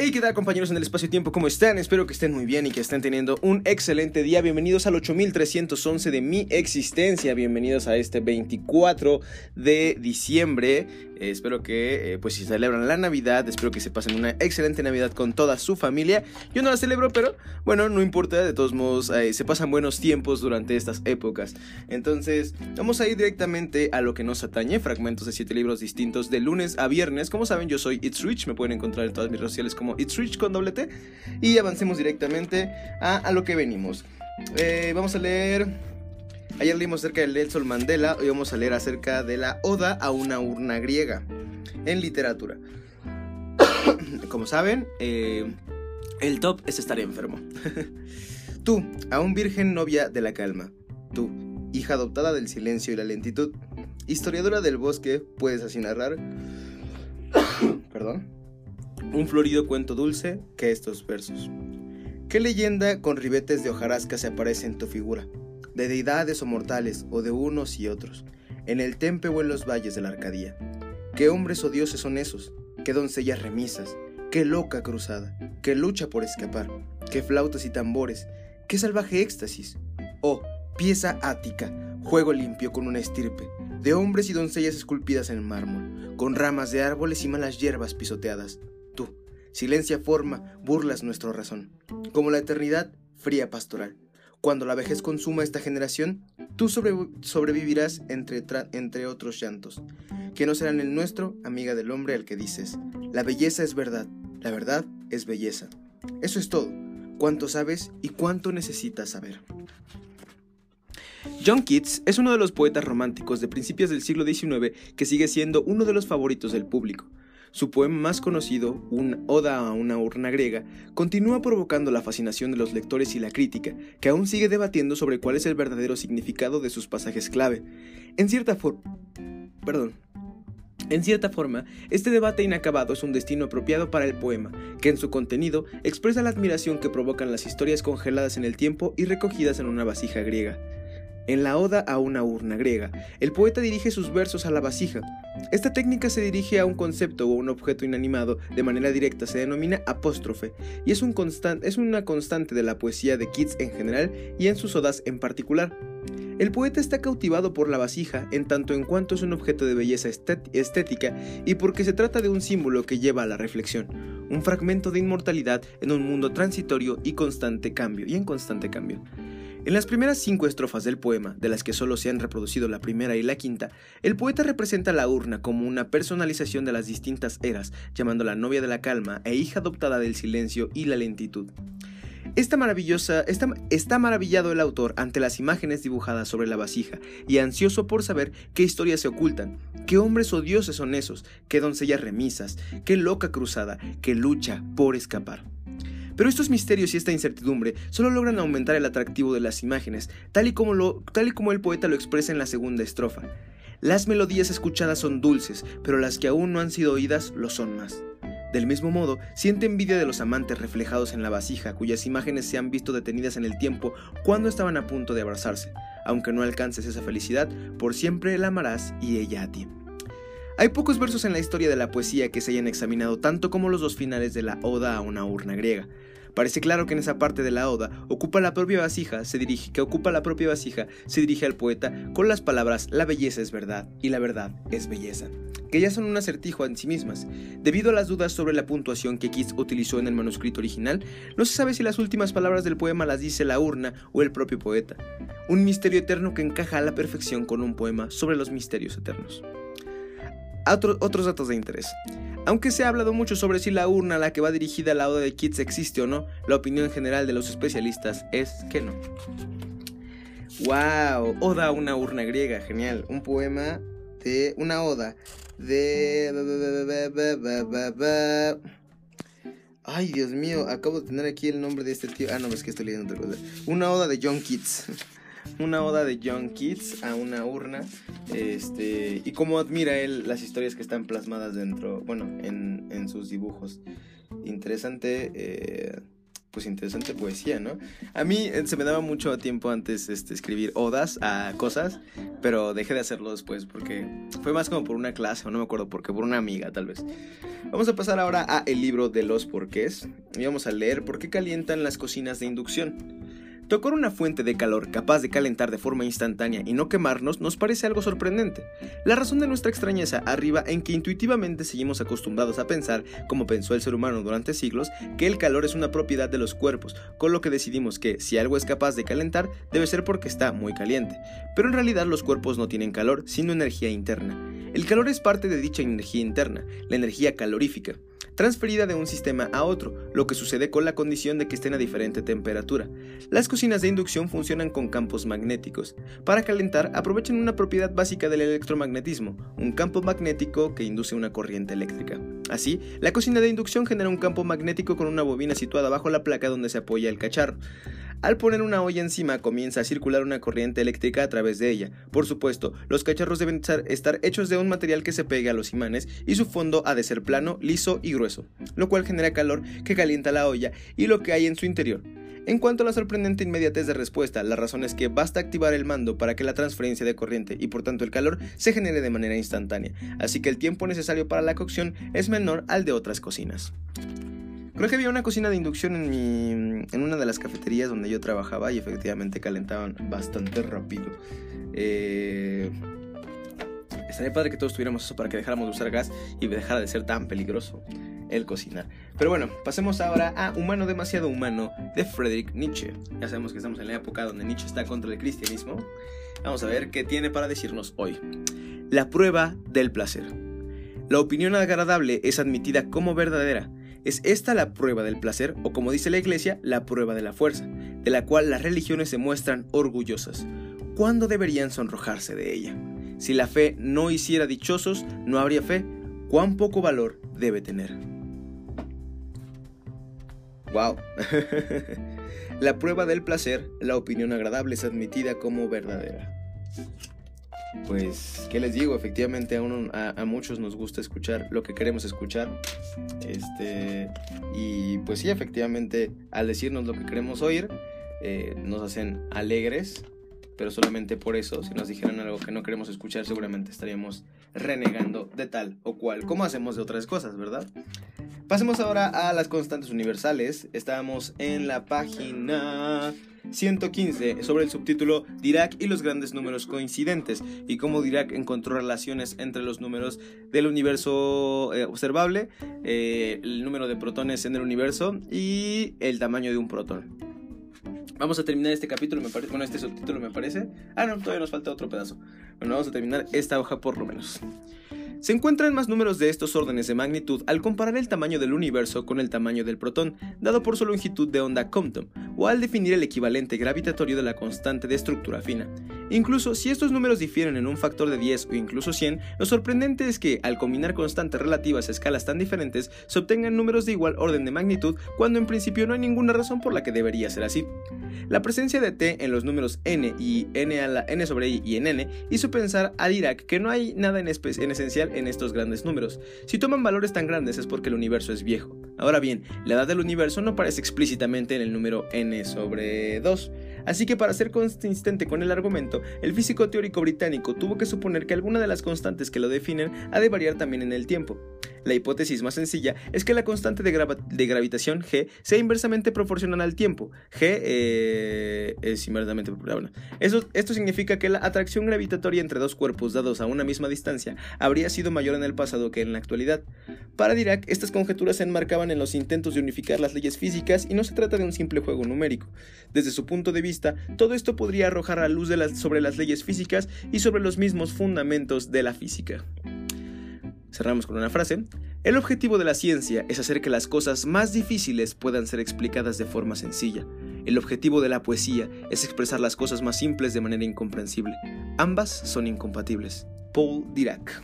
Hey, ¿qué tal compañeros en el espacio-tiempo? ¿Cómo están? Espero que estén muy bien y que estén teniendo un excelente día. Bienvenidos al 8311 de mi existencia. Bienvenidos a este 24 de diciembre. Eh, espero que, eh, pues si celebran la Navidad, espero que se pasen una excelente Navidad con toda su familia. Yo no la celebro, pero bueno, no importa. De todos modos, eh, se pasan buenos tiempos durante estas épocas. Entonces, vamos a ir directamente a lo que nos atañe. Fragmentos de siete libros distintos de lunes a viernes. Como saben, yo soy It's Rich. Me pueden encontrar en todas mis redes sociales como It's Rich con doble T. Y avancemos directamente a, lo que venimos. Eh, vamos a leer. Ayer leímos acerca del Nelson Mandela. Hoy vamos a leer acerca de la Oda a una urna griega en literatura. Como saben, eh, el top es estar enfermo. Tú, aún virgen novia de la calma. Tú, hija adoptada del silencio y la lentitud. Historiadora del bosque, puedes así narrar. Perdón un florido cuento dulce que estos versos. ¿Qué leyenda con ribetes de hojarasca se aparece en tu figura? De deidades o mortales, o de unos y otros, en el tempe o en los valles de la Arcadía. ¿Qué hombres o dioses son esos? ¿Qué doncellas remisas? ¿Qué loca cruzada? ¿Qué lucha por escapar? ¿Qué flautas y tambores? ¿Qué salvaje éxtasis? Oh, pieza ática, juego limpio con una estirpe, de hombres y doncellas esculpidas en mármol, con ramas de árboles y malas hierbas pisoteadas, Silencia forma, burlas nuestra razón. Como la eternidad, fría pastoral. Cuando la vejez consuma esta generación, tú sobrevivirás entre, entre otros llantos, que no serán el nuestro, amiga del hombre al que dices, la belleza es verdad, la verdad es belleza. Eso es todo, cuánto sabes y cuánto necesitas saber. John Keats es uno de los poetas románticos de principios del siglo XIX que sigue siendo uno de los favoritos del público. Su poema más conocido, Un Oda a una urna griega, continúa provocando la fascinación de los lectores y la crítica, que aún sigue debatiendo sobre cuál es el verdadero significado de sus pasajes clave. En cierta forma... Perdón. En cierta forma, este debate inacabado es un destino apropiado para el poema, que en su contenido expresa la admiración que provocan las historias congeladas en el tiempo y recogidas en una vasija griega. En la Oda a una urna griega, el poeta dirige sus versos a la vasija. Esta técnica se dirige a un concepto o un objeto inanimado de manera directa, se denomina apóstrofe, y es, un es una constante de la poesía de Keats en general y en sus odas en particular. El poeta está cautivado por la vasija en tanto en cuanto es un objeto de belleza estética y porque se trata de un símbolo que lleva a la reflexión, un fragmento de inmortalidad en un mundo transitorio y constante cambio y en constante cambio. En las primeras cinco estrofas del poema, de las que solo se han reproducido la primera y la quinta, el poeta representa la urna como una personalización de las distintas eras, llamándola novia de la calma e hija adoptada del silencio y la lentitud. Esta maravillosa, está maravillado el autor ante las imágenes dibujadas sobre la vasija y ansioso por saber qué historias se ocultan, qué hombres o dioses son esos, qué doncellas remisas, qué loca cruzada, qué lucha por escapar. Pero estos misterios y esta incertidumbre solo logran aumentar el atractivo de las imágenes, tal y como, tal y como el poeta lo expresa en la segunda estrofa. Las melodías escuchadas son dulces, pero las que aún no han sido oídas lo son más. Del mismo modo, siente envidia de los amantes reflejados en la vasija, cuyas imágenes se han visto detenidas en el tiempo cuando estaban a punto de abrazarse. Aunque no alcances esa felicidad, por siempre la amarás y ella a ti. Hay pocos versos en la historia de la poesía que se hayan examinado tanto como los dos finales de la Oda a una urna griega. Parece claro que en esa parte de la oda ocupa la propia vasija, se dirige, que ocupa la propia vasija, se dirige al poeta con las palabras la belleza es verdad y la verdad es belleza, que ya son un acertijo en sí mismas. Debido a las dudas sobre la puntuación que Keats utilizó en el manuscrito original, no se sabe si las últimas palabras del poema las dice la urna o el propio poeta. Un misterio eterno que encaja a la perfección con un poema sobre los misterios eternos. Otros datos de interés. Aunque se ha hablado mucho sobre si la urna a la que va dirigida la oda de Keats existe o no, la opinión general de los especialistas es que no. ¡Wow! Oda a una urna griega, genial. Un poema de una oda de... Ay, Dios mío, acabo de tener aquí el nombre de este tío. Ah, no, es que estoy leyendo otra cosa. Una oda de John Keats una oda de John Keats a una urna. Este, y cómo admira él las historias que están plasmadas dentro, bueno, en, sus dibujos. Interesante, eh, pues interesante poesía, ¿no? A mí eh, se me daba mucho tiempo antes este, escribir odas a cosas, pero dejé de hacerlo después porque fue más como por una clase, o no me acuerdo por qué, por una amiga tal vez. Vamos a pasar ahora a el libro de los porqués y vamos a leer por qué calientan las cocinas de inducción. Tocar una fuente de calor capaz de calentar de forma instantánea y no quemarnos nos parece algo sorprendente. La razón de nuestra extrañeza arriba en que intuitivamente seguimos acostumbrados a pensar, como pensó el ser humano durante siglos, que el calor es una propiedad de los cuerpos, con lo que decidimos que si algo es capaz de calentar debe ser porque está muy caliente. Pero en realidad los cuerpos no tienen calor, sino energía interna. El calor es parte de dicha energía interna, la energía calorífica transferida de un sistema a otro, lo que sucede con la condición de que estén a diferente temperatura. Las cocinas de inducción funcionan con campos magnéticos. Para calentar, aprovechan una propiedad básica del electromagnetismo, un campo magnético que induce una corriente eléctrica. Así, la cocina de inducción genera un campo magnético con una bobina situada bajo la placa donde se apoya el cacharro. Al poner una olla encima comienza a circular una corriente eléctrica a través de ella. Por supuesto, los cacharros deben estar hechos de un material que se pegue a los imanes y su fondo ha de ser plano, liso y grueso, lo cual genera calor que calienta la olla y lo que hay en su interior. En cuanto a la sorprendente inmediatez de respuesta, la razón es que basta activar el mando para que la transferencia de corriente y por tanto el calor se genere de manera instantánea, así que el tiempo necesario para la cocción es menor al de otras cocinas. Creo que había una cocina de inducción en, mi, en una de las cafeterías donde yo trabajaba y efectivamente calentaban bastante rápido. Eh, estaría padre que todos tuviéramos eso para que dejáramos de usar gas y dejara de ser tan peligroso el cocinar. Pero bueno, pasemos ahora a Humano demasiado humano de Friedrich Nietzsche. Ya sabemos que estamos en la época donde Nietzsche está contra el cristianismo. Vamos a ver qué tiene para decirnos hoy. La prueba del placer. La opinión agradable es admitida como verdadera ¿Es esta la prueba del placer o como dice la Iglesia, la prueba de la fuerza, de la cual las religiones se muestran orgullosas? ¿Cuándo deberían sonrojarse de ella? Si la fe no hiciera dichosos, no habría fe. ¿Cuán poco valor debe tener? ¡Wow! la prueba del placer, la opinión agradable es admitida como verdadera pues, ¿qué les digo? Efectivamente a, muchos nos gusta escuchar lo que queremos escuchar. Este, y pues sí, efectivamente, al decirnos lo que queremos oír, eh, nos hacen alegres, pero solamente por eso, si nos dijeran algo que no queremos escuchar, seguramente estaríamos renegando de tal o cual, como hacemos de otras cosas, ¿verdad? Pasemos ahora a las constantes universales. Estamos en la página 115 sobre el subtítulo Dirac y los grandes números coincidentes y cómo Dirac encontró relaciones entre los números del universo eh, observable, eh, el número de protones en el universo y el tamaño de un protón. Vamos a terminar este capítulo, me parece, bueno, este subtítulo me parece. Ah, no, todavía nos falta otro pedazo. Bueno, vamos a terminar esta hoja por lo menos. Se encuentran más números de estos órdenes de magnitud al comparar el tamaño del universo con el tamaño del protón, dado por su longitud de onda Compton, o al definir el equivalente gravitatorio de la constante de estructura fina. Incluso si estos números difieren en un factor de 10 o incluso 100, lo sorprendente es que, al combinar constantes relativas a escalas tan diferentes, se obtengan números de igual orden de magnitud cuando en principio no hay ninguna razón por la que debería ser así. La presencia de t en los números n y n, a la, n sobre i y en n hizo pensar a Dirac que no hay nada en, en esencial en estos grandes números. Si toman valores tan grandes es porque el universo es viejo. Ahora bien, la edad del universo no aparece explícitamente en el número n sobre 2. Así que para ser consistente con el argumento, el físico teórico británico tuvo que suponer que alguna de las constantes que lo definen ha de variar también en el tiempo. La hipótesis más sencilla es que la constante de, gravitación g sea inversamente proporcional al tiempo. g eh, es inversamente proporcional. esto significa que la atracción gravitatoria entre dos cuerpos dados a una misma distancia habría sido mayor en el pasado que en la actualidad. Para Dirac, estas conjeturas se enmarcaban en los intentos de unificar las leyes físicas y no se trata de un simple juego numérico. Desde su punto de vista, todo esto podría arrojar a luz sobre las leyes físicas y sobre los mismos fundamentos de la física. Cerramos con una frase. El objetivo de la ciencia es hacer que las cosas más difíciles puedan ser explicadas de forma sencilla. El objetivo de la poesía es expresar las cosas más simples de manera incomprensible. Ambas son incompatibles. Paul Dirac.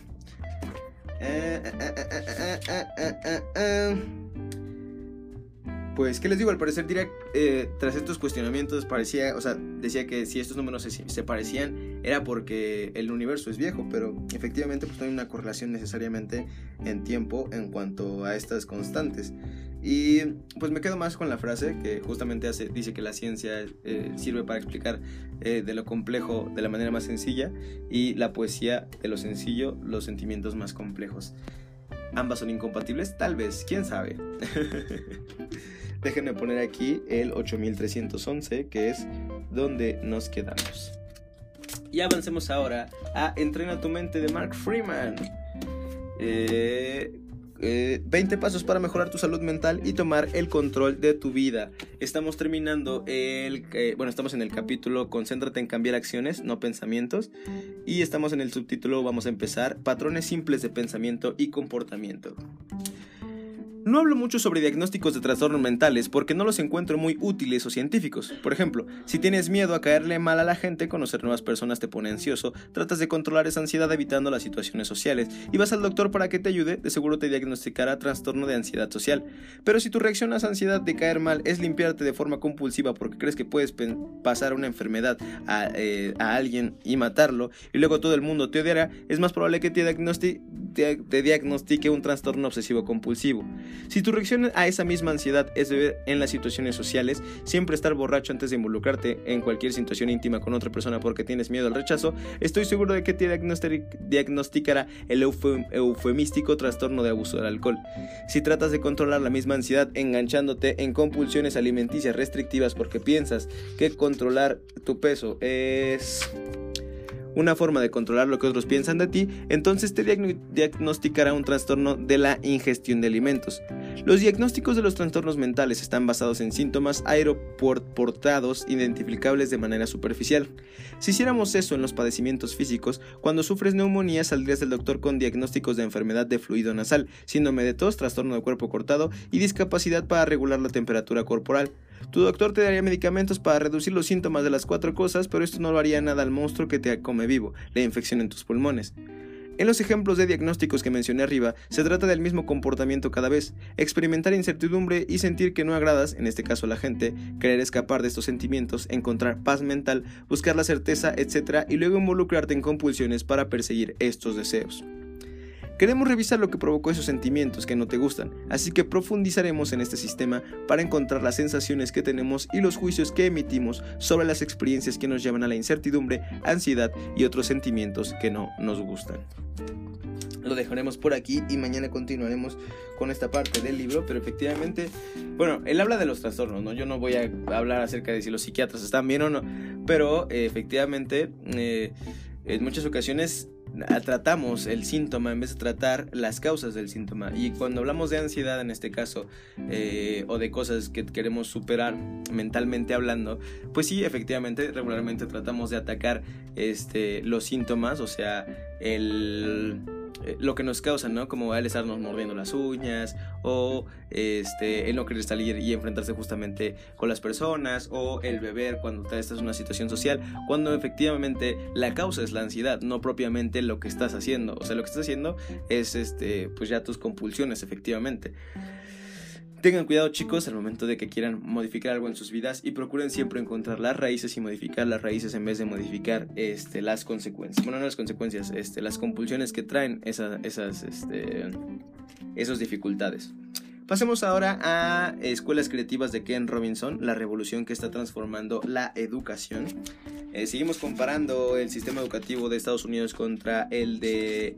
Pues, ¿qué les digo? Al parecer, Dirac, eh, tras estos cuestionamientos, parecía, o sea, decía que si estos números se, parecían, era porque el universo es viejo, pero efectivamente pues no hay una correlación necesariamente en tiempo en cuanto a estas constantes. Y pues me quedo más con la frase que justamente hace, dice que la ciencia eh, sirve para explicar eh, de lo complejo de la manera más sencilla y la poesía de lo sencillo los sentimientos más complejos. ¿Ambas son incompatibles? Tal vez, quién sabe. Déjenme poner aquí el 8311, que es donde nos quedamos. Y avancemos ahora a Entrena tu mente de Mark Freeman. Eh, 20 eh, pasos para mejorar tu salud mental y tomar el control de tu vida. Estamos terminando el, eh, bueno, estamos en el capítulo Concéntrate en cambiar acciones, no pensamientos. Y estamos en el subtítulo, vamos a empezar, patrones simples de pensamiento y comportamiento. No hablo mucho sobre diagnósticos de trastornos mentales porque no los encuentro muy útiles o científicos. Por ejemplo, si tienes miedo a caerle mal a la gente, conocer nuevas personas te pone ansioso, tratas de controlar esa ansiedad evitando las situaciones sociales y vas al doctor para que te ayude, de seguro te diagnosticará trastorno de ansiedad social. Pero si tu reacción a esa ansiedad de caer mal es limpiarte de forma compulsiva porque crees que puedes pasar una enfermedad a, eh, a, alguien y matarlo y luego todo el mundo te odiará, es más probable que te, te diagnostique un trastorno obsesivo compulsivo. Si tu reacción a esa misma ansiedad es ver en las situaciones sociales, siempre estar borracho antes de involucrarte en cualquier situación íntima con otra persona porque tienes miedo al rechazo, estoy seguro de que te diagnosticará el eufemístico trastorno de abuso del alcohol. Si tratas de controlar la misma ansiedad enganchándote en compulsiones alimenticias restrictivas porque piensas que controlar tu peso es una forma de controlar lo que otros piensan de ti, entonces te diagnosticará un trastorno de la ingestión de alimentos. Los diagnósticos de los trastornos mentales están basados en síntomas aeroportados identificables de manera superficial. Si hiciéramos eso en los padecimientos físicos, cuando sufres neumonía saldrías del doctor con diagnósticos de enfermedad de fluido nasal, síndrome de tos, trastorno de cuerpo cortado y discapacidad para regular la temperatura corporal. Tu doctor te daría medicamentos para reducir los síntomas de las cuatro cosas, pero esto no lo haría nada al monstruo que te vivo, la infección en tus pulmones. En los ejemplos de diagnósticos que mencioné arriba, se trata del mismo comportamiento cada vez, experimentar incertidumbre y sentir que no agradas, en este caso a la gente, querer escapar de estos sentimientos, encontrar paz mental, buscar la certeza, etc. y luego involucrarte en compulsiones para perseguir estos deseos. Queremos revisar lo que provocó esos sentimientos que no te gustan, así que profundizaremos en este sistema para encontrar las sensaciones que tenemos y los juicios que emitimos sobre las experiencias que nos llevan a la incertidumbre, ansiedad y otros sentimientos que no nos gustan. Lo dejaremos por aquí y mañana continuaremos con esta parte del libro, pero efectivamente, bueno, él habla de los trastornos, ¿no? Yo no voy a hablar acerca de si los psiquiatras están bien o no, pero eh, efectivamente, eh, en muchas ocasiones tratamos el síntoma en vez de tratar las causas del síntoma. Y cuando hablamos de ansiedad en este caso, eh, o de cosas que queremos superar mentalmente hablando, pues sí, efectivamente, regularmente tratamos de atacar este, los síntomas, o sea, el eh, lo que nos causa, ¿no? Como el estarnos mordiendo las uñas o este, el no querer salir y enfrentarse justamente con las personas o el beber cuando estás en una situación social, cuando efectivamente la causa es la ansiedad, no propiamente lo que estás haciendo. O sea, lo que estás haciendo es este, pues ya tus compulsiones, efectivamente. Tengan cuidado chicos al momento de que quieran modificar algo en sus vidas y procuren siempre encontrar las raíces y modificar las raíces en vez de modificar este, las consecuencias. Bueno, no las consecuencias, este, las compulsiones que traen esas, este, esas dificultades. Pasemos ahora a Escuelas Creativas de Ken Robinson, la revolución que está transformando la educación. Eh, seguimos comparando el sistema educativo de Estados Unidos contra el de,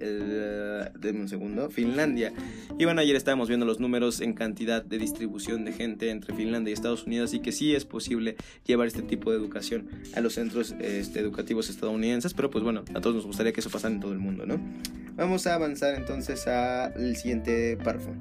un segundo, Finlandia. Y bueno, ayer estábamos viendo los números en cantidad de distribución de gente entre Finlandia y Estados Unidos y que sí es posible llevar este tipo de educación a los centros este, educativos estadounidenses, pero pues bueno, a todos nos gustaría que eso pasara en todo el mundo, ¿no? Vamos a avanzar entonces al siguiente párrafo.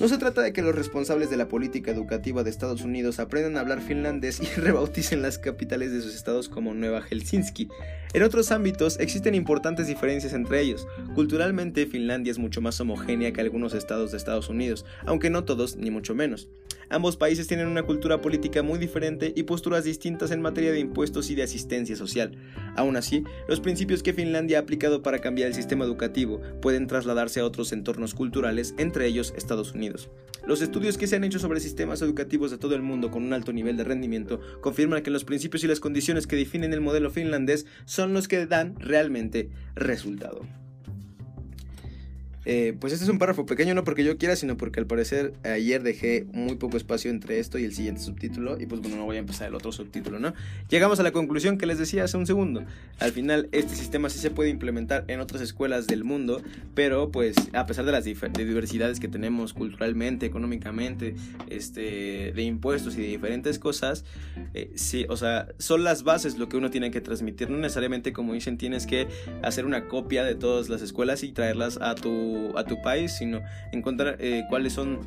No se trata de que los responsables de la política educativa de Estados Unidos aprendan a hablar finlandés y rebauticen las capitales de sus estados como Nueva Helsinki. En otros ámbitos existen importantes diferencias entre ellos. Culturalmente, Finlandia es mucho más homogénea que algunos estados de Estados Unidos, aunque no todos, ni mucho menos. Ambos países tienen una cultura política muy diferente y posturas distintas en materia de impuestos y de asistencia social. Aún así, los principios que Finlandia ha aplicado para cambiar el sistema educativo pueden trasladarse a otros entornos culturales, entre ellos Estados Unidos. Los estudios que se han hecho sobre sistemas educativos de todo el mundo con un alto nivel de rendimiento confirman que los principios y las condiciones que definen el modelo finlandés son los que dan realmente resultado. Eh, pues este es un párrafo pequeño, no porque yo quiera, sino porque al parecer ayer dejé muy poco espacio entre esto y el siguiente subtítulo. Y pues bueno, no voy a empezar el otro subtítulo, ¿no? Llegamos a la conclusión que les decía hace un segundo. Al final, este sistema sí se puede implementar en otras escuelas del mundo, pero pues a pesar de las diversidades que tenemos culturalmente, económicamente, este, de impuestos y de diferentes cosas, eh, sí, o sea, son las bases lo que uno tiene que transmitir. No necesariamente, como dicen, tienes que hacer una copia de todas las escuelas y traerlas a tu a tu país, sino encontrar eh, cuáles son,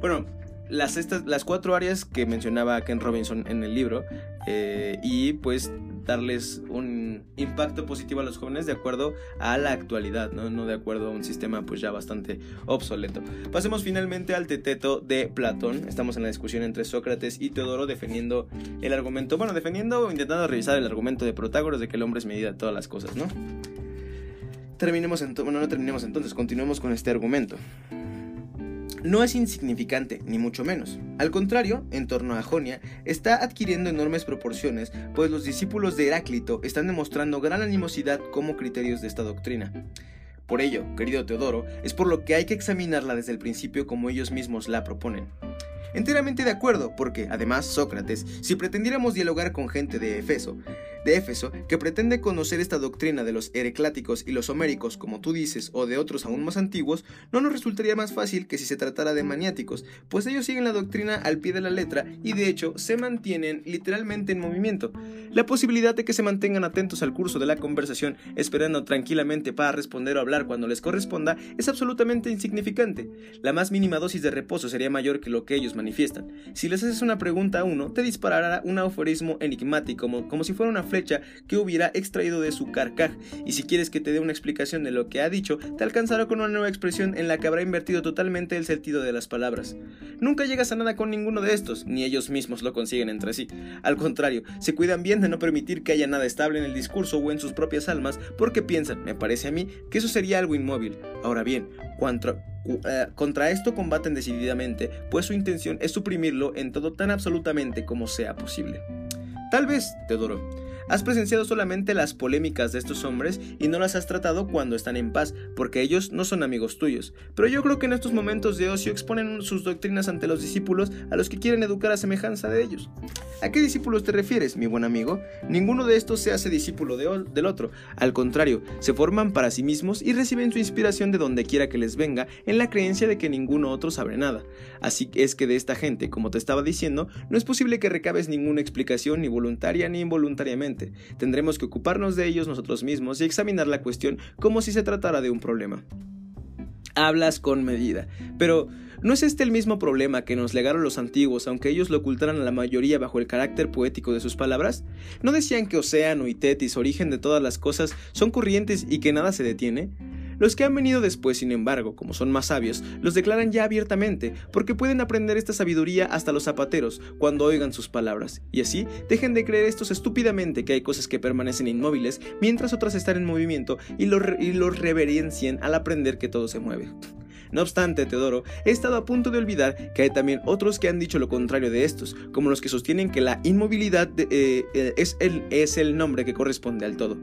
bueno, las, estas, las cuatro áreas que mencionaba Ken Robinson en el libro eh, y pues darles un impacto positivo a los jóvenes de acuerdo a la actualidad, ¿no? no de acuerdo a un sistema pues ya bastante obsoleto. Pasemos finalmente al teteto de Platón. Estamos en la discusión entre Sócrates y Teodoro defendiendo el argumento, bueno, defendiendo o intentando revisar el argumento de Protágoras de que el hombre es medida de todas las cosas, ¿no? Terminemos entonces, no terminemos entonces, continuemos con este argumento. No es insignificante, ni mucho menos. Al contrario, en torno a Jonia, está adquiriendo enormes proporciones, pues los discípulos de Heráclito están demostrando gran animosidad como criterios de esta doctrina. Por ello, querido Teodoro, es por lo que hay que examinarla desde el principio como ellos mismos la proponen. Enteramente de acuerdo, porque además Sócrates, si pretendiéramos dialogar con gente de Efeso, de Éfeso, que pretende conocer esta doctrina de los herecláticos y los homéricos, como tú dices, o de otros aún más antiguos, no nos resultaría más fácil que si se tratara de maniáticos, pues ellos siguen la doctrina al pie de la letra y de hecho se mantienen literalmente en movimiento. La posibilidad de que se mantengan atentos al curso de la conversación, esperando tranquilamente para responder o hablar cuando les corresponda, es absolutamente insignificante. La más mínima dosis de reposo sería mayor que lo que ellos manifiestan. Si les haces una pregunta a uno, te disparará un aforismo enigmático como, como si fuera una flecha que hubiera extraído de su carcaj, y si quieres que te dé una explicación de lo que ha dicho, te alcanzará con una nueva expresión en la que habrá invertido totalmente el sentido de las palabras. Nunca llegas a nada con ninguno de estos, ni ellos mismos lo consiguen entre sí. Al contrario, se cuidan bien de no permitir que haya nada estable en el discurso o en sus propias almas, porque piensan, me parece a mí, que eso sería algo inmóvil. Ahora bien, contra, eh, contra esto combaten decididamente, pues su intención es suprimirlo en todo tan absolutamente como sea posible. Tal vez, Teodoro, Has presenciado solamente las polémicas de estos hombres y no las has tratado cuando están en paz, porque ellos no son amigos tuyos. Pero yo creo que en estos momentos de ocio exponen sus doctrinas ante los discípulos a los que quieren educar a semejanza de ellos. ¿A qué discípulos te refieres, mi buen amigo? Ninguno de estos se hace discípulo del otro. Al contrario, se forman para sí mismos y reciben su inspiración de donde quiera que les venga, en la creencia de que ninguno otro sabe nada. Así es que de esta gente, como te estaba diciendo, no es posible que recabes ninguna explicación ni voluntaria ni involuntariamente Tendremos que ocuparnos de ellos nosotros mismos y examinar la cuestión como si se tratara de un problema. Hablas con medida, pero ¿no es este el mismo problema que nos legaron los antiguos, aunque ellos lo ocultaran a la mayoría bajo el carácter poético de sus palabras? ¿No decían que océano y tetis, origen de todas las cosas, son corrientes y que nada se detiene? Los que han venido después, sin embargo, como son más sabios, los declaran ya abiertamente, porque pueden aprender esta sabiduría hasta los zapateros cuando oigan sus palabras, y así dejen de creer estos estúpidamente que hay cosas que permanecen inmóviles mientras otras están en movimiento y los lo reverencien al aprender que todo se mueve. No obstante, Teodoro, he estado a punto de olvidar que hay también otros que han dicho lo contrario de estos, como los que sostienen que la inmovilidad eh, eh, es, el, nombre que corresponde al todo.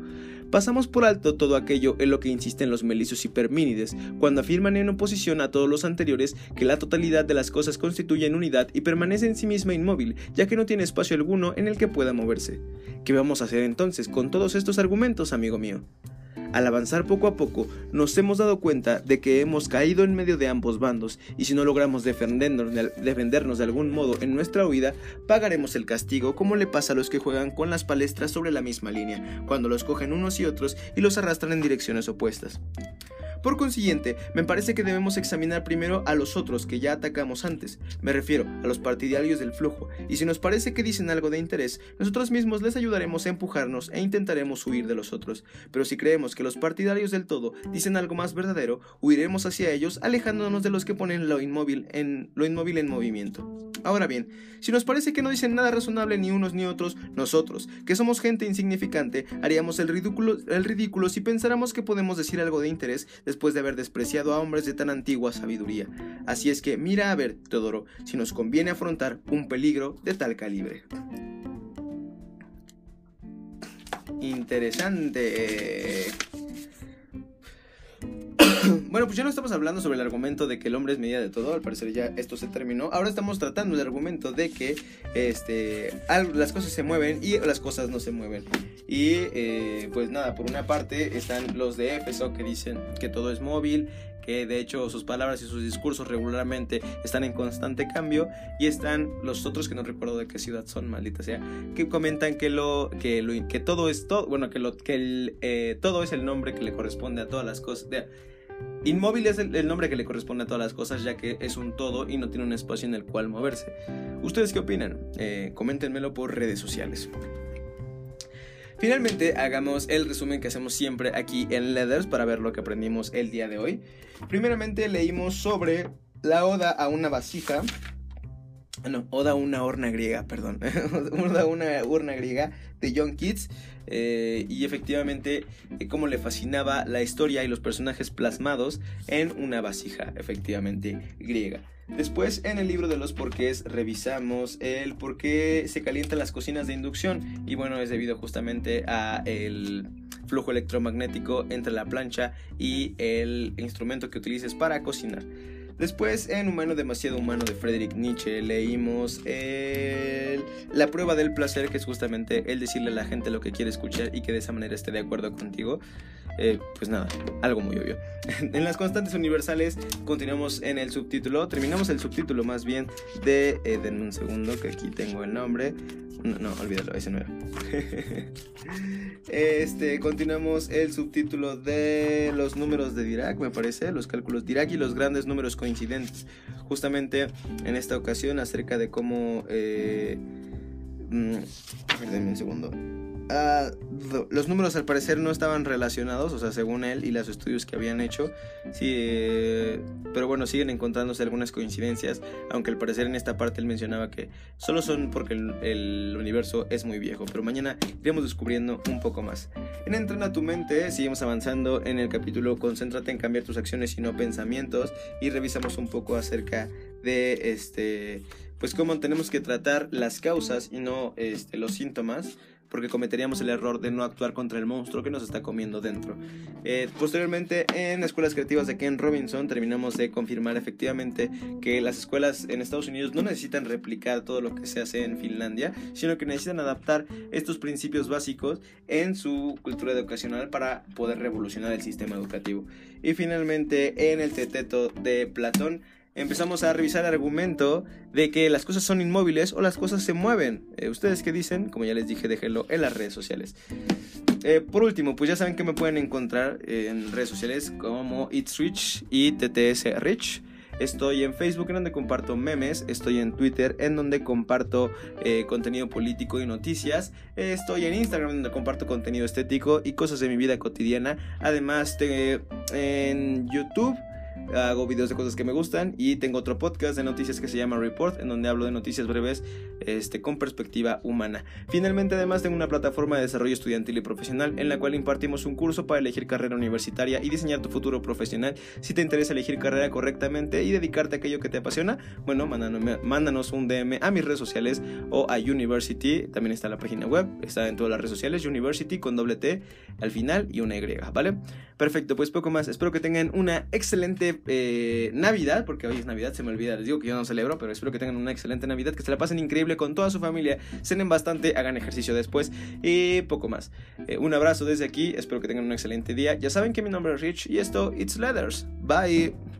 Pasamos por alto todo aquello en lo que insisten los melicios hipermínides, cuando afirman en oposición a todos los anteriores que la totalidad de las cosas constituyen unidad y permanece en sí misma inmóvil, ya que no tiene espacio alguno en el que pueda moverse. ¿Qué vamos a hacer entonces con todos estos argumentos, amigo mío? Al avanzar poco a poco, nos hemos dado cuenta de que hemos caído en medio de ambos bandos y si no logramos defendernos de, defendernos de algún modo en nuestra huida, pagaremos el castigo como le pasa a los que juegan con las palestras sobre la misma línea, cuando los cogen unos y otros y los arrastran en direcciones opuestas. Por consiguiente, me parece que debemos examinar primero a los otros que ya atacamos antes, me refiero a los partidarios del flujo, y si nos parece que dicen algo de interés, nosotros mismos les ayudaremos a empujarnos e intentaremos huir de los otros, pero si creemos que los partidarios del todo dicen algo más verdadero, huiremos hacia ellos, alejándonos de los que ponen lo inmóvil en, lo inmóvil en movimiento. Ahora bien, si nos parece que no dicen nada razonable ni unos ni otros, nosotros, que somos gente insignificante, haríamos el ridículo, el ridículo si pensáramos que podemos decir algo de interés después de haber despreciado a hombres de tan antigua sabiduría. Así es que mira a ver, Teodoro, si nos conviene afrontar un peligro de tal calibre. Interesante. bueno, pues ya no estamos hablando sobre el argumento de que el hombre es medida de todo, al parecer ya esto se terminó. Ahora estamos tratando el argumento de que este, las cosas se mueven y las cosas no se mueven. Y eh, pues nada, por una parte están los de Éfeso que dicen que todo es móvil, que de hecho sus palabras y sus discursos regularmente están en constante cambio y están los otros que no recuerdo de qué ciudad son, maldita sea, que comentan que lo que todo es todo, bueno, que eh, todo es el nombre que le corresponde a todas las cosas. Inmóvil es el, nombre que le corresponde a todas las cosas, ya que es un todo y no tiene un espacio en el cual moverse. ¿Ustedes qué opinan? Eh, coméntenmelo por redes sociales. Finalmente, hagamos el resumen que hacemos siempre aquí en Leathers para ver lo que aprendimos el día de hoy. Primeramente, leímos sobre la oda a una vasija. No, oda a una horna griega, perdón. oda a una urna griega de John Keats. Eh, y efectivamente, eh, cómo le fascinaba la historia y los personajes plasmados en una vasija, efectivamente, griega. Después, en el libro de los porqués, revisamos el por qué se calientan las cocinas de inducción. Y bueno, es debido justamente a el flujo electromagnético entre la plancha y el instrumento que utilices para cocinar. Después, en Humano demasiado humano de Friedrich Nietzsche, leímos la prueba del placer, que es justamente el decirle a la gente lo que quiere escuchar y que de esa manera esté de acuerdo contigo. Eh, pues nada, algo muy obvio. en las constantes universales continuamos en el subtítulo, terminamos el subtítulo más bien de, eh, den un segundo que aquí tengo el nombre, no, no olvídalo, ese no era. este, continuamos el subtítulo de los números de Dirac, me parece, los cálculos Dirac y los grandes números coincidentes. Justamente en esta ocasión acerca de cómo... Eh, mm, un segundo. Ah, los números al parecer no estaban relacionados, o sea, según él y los estudios que habían hecho, sí, eh, pero bueno, siguen encontrándose algunas coincidencias, aunque al parecer en esta parte él mencionaba que solo son porque el, universo es muy viejo, pero mañana iremos descubriendo un poco más. En Entrena tu mente, seguimos avanzando en el capítulo Concéntrate en cambiar tus acciones y no pensamientos y revisamos un poco acerca de este pues cómo tenemos que tratar las causas y no este, los síntomas porque cometeríamos el error de no actuar contra el monstruo que nos está comiendo dentro. Eh, posteriormente, en escuelas creativas de Ken Robinson, terminamos de confirmar efectivamente que las escuelas en Estados Unidos no necesitan replicar todo lo que se hace en Finlandia, sino que necesitan adaptar estos principios básicos en su cultura educacional para poder revolucionar el sistema educativo. Y finalmente, en el teteto de Platón, empezamos a revisar el argumento de que las cosas son inmóviles o las cosas se mueven. Eh, ¿Ustedes qué dicen? Como ya les dije, déjenlo en las redes sociales. Eh, por último, pues ya saben que me pueden encontrar en redes sociales como It's Rich y TTS Rich. Estoy en Facebook en donde comparto memes, estoy en Twitter en donde comparto eh, contenido político y noticias, estoy en Instagram donde comparto contenido estético y cosas de mi vida cotidiana, además de, en YouTube hago videos de cosas que me gustan y tengo otro podcast de noticias que se llama Report, en donde hablo de noticias breves este, con perspectiva humana. Finalmente, además, tengo una plataforma de desarrollo estudiantil y profesional en la cual impartimos un curso para elegir carrera universitaria y diseñar tu futuro profesional. Si te interesa elegir carrera correctamente y dedicarte a aquello que te apasiona, bueno, mándanos un DM a mis redes sociales o a University. También está la página web, está en todas las redes sociales, University con doble T al final y una Y, ¿vale? Perfecto, pues poco más. Espero que tengan una excelente eh, Navidad, porque hoy es Navidad, se me olvida, les digo que yo no celebro, pero espero que tengan una excelente Navidad, que se la pasen increíble con toda su familia, cenen bastante, hagan ejercicio después y poco más. Eh, un abrazo desde aquí, espero que tengan un excelente día. Ya saben que mi nombre es Rich y esto, It's Leathers. Bye.